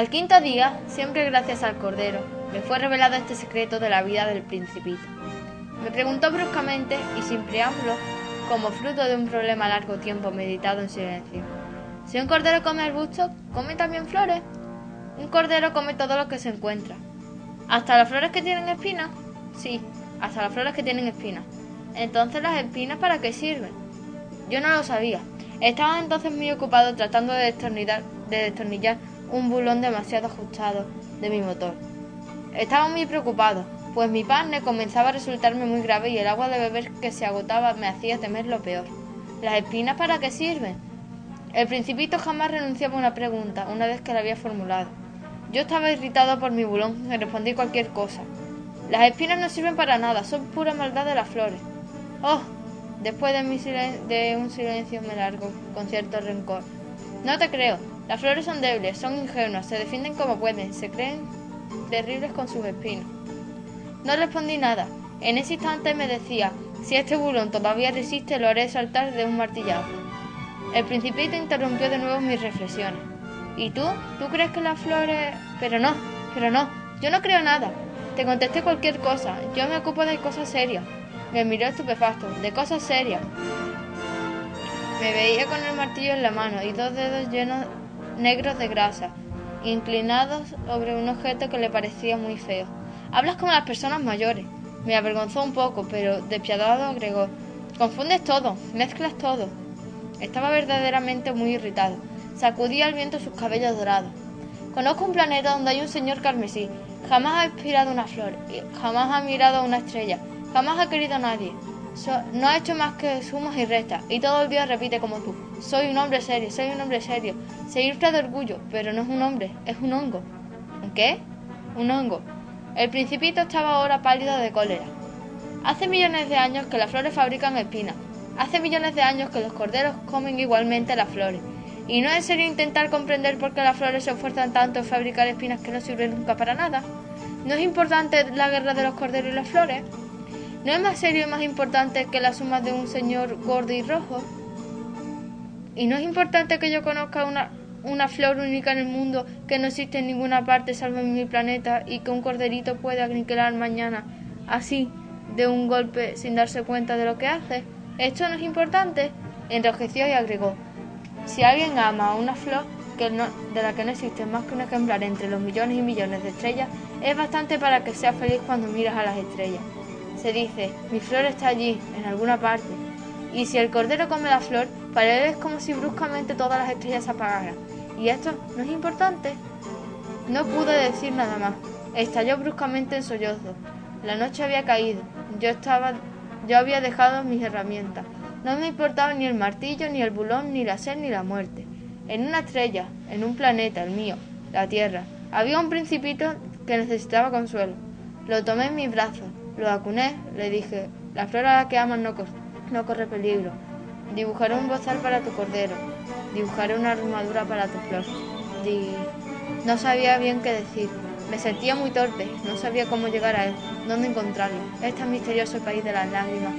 Al quinto día, siempre gracias al Cordero, me fue revelado este secreto de la vida del principito. Me preguntó bruscamente y sin preámbulo, como fruto de un problema largo tiempo meditado en silencio. Si un cordero come arbustos, ¿come también flores? Un cordero come todo lo que se encuentra. ¿Hasta las flores que tienen espinas? Sí, hasta las flores que tienen espinas. Entonces las espinas para qué sirven? Yo no lo sabía. Estaba entonces muy ocupado tratando de destornillar, de destornillar un bulón demasiado ajustado de mi motor. Estaba muy preocupado, pues mi partner comenzaba a resultarme muy grave y el agua de beber que se agotaba me hacía temer lo peor. ¿Las espinas para qué sirven? El principito jamás renunciaba a una pregunta una vez que la había formulado. Yo estaba irritado por mi bulón y respondí cualquier cosa. Las espinas no sirven para nada, son pura maldad de las flores. Oh, después de, de un silencio me largo, con cierto rencor. No te creo, las flores son débiles, son ingenuas, se defienden como pueden, se creen terribles con sus espinos. No respondí nada. En ese instante me decía, si este burón todavía resiste, lo haré saltar de un martillazo. El principito interrumpió de nuevo mis reflexiones. ¿Y tú? ¿Tú crees que las flores...? Pero no, pero no, yo no creo nada. Te contesté cualquier cosa, yo me ocupo de cosas serias. Me miró estupefacto, de cosas serias. Me veía con el martillo en la mano y dos dedos llenos negros de grasa, inclinados sobre un objeto que le parecía muy feo. Hablas como las personas mayores. Me avergonzó un poco, pero despiadado agregó. Confundes todo, mezclas todo. Estaba verdaderamente muy irritado. Sacudía al viento sus cabellos dorados. Conozco un planeta donde hay un señor carmesí. Jamás ha inspirado una flor, jamás ha mirado una estrella, jamás ha querido a nadie no ha hecho más que sumas y restas, y todo el día repite como tú. Soy un hombre serio, soy un hombre serio. Se infla de orgullo, pero no es un hombre, es un hongo. ¿Qué? Un hongo. El principito estaba ahora pálido de cólera. Hace millones de años que las flores fabrican espinas. Hace millones de años que los corderos comen igualmente las flores. Y no es serio intentar comprender por qué las flores se esfuerzan tanto en fabricar espinas que no sirven nunca para nada. ¿No es importante la guerra de los corderos y las flores? ¿No es más serio y más importante que la suma de un señor gordo y rojo? ¿Y no es importante que yo conozca una, una flor única en el mundo que no existe en ninguna parte salvo en mi planeta y que un corderito puede aniquilar mañana así, de un golpe, sin darse cuenta de lo que hace? ¿Esto no es importante? Enrojeció y agregó, si alguien ama a una flor que de la que no existe más que un ejemplar entre los millones y millones de estrellas, es bastante para que sea feliz cuando miras a las estrellas se dice, mi flor está allí, en alguna parte. Y si el cordero come la flor, para como si bruscamente todas las estrellas se apagaran. ¿Y esto no es importante? No pude decir nada más. Estalló bruscamente en sollozo. La noche había caído. Yo estaba, yo había dejado mis herramientas. No me importaba ni el martillo, ni el bulón, ni la sed, ni la muerte. En una estrella, en un planeta, el mío, la Tierra, había un principito que necesitaba consuelo. Lo tomé en mis brazos, lo acuné, le dije, la flor a la que amas no, corre peligro. Dibujaré un bozal para tu cordero. Dibujaré una armadura para tu flor. No sabía bien qué decir. Me sentía muy torpe. No sabía cómo llegar a él, dónde encontrarlo. Este misterioso país de las lágrimas.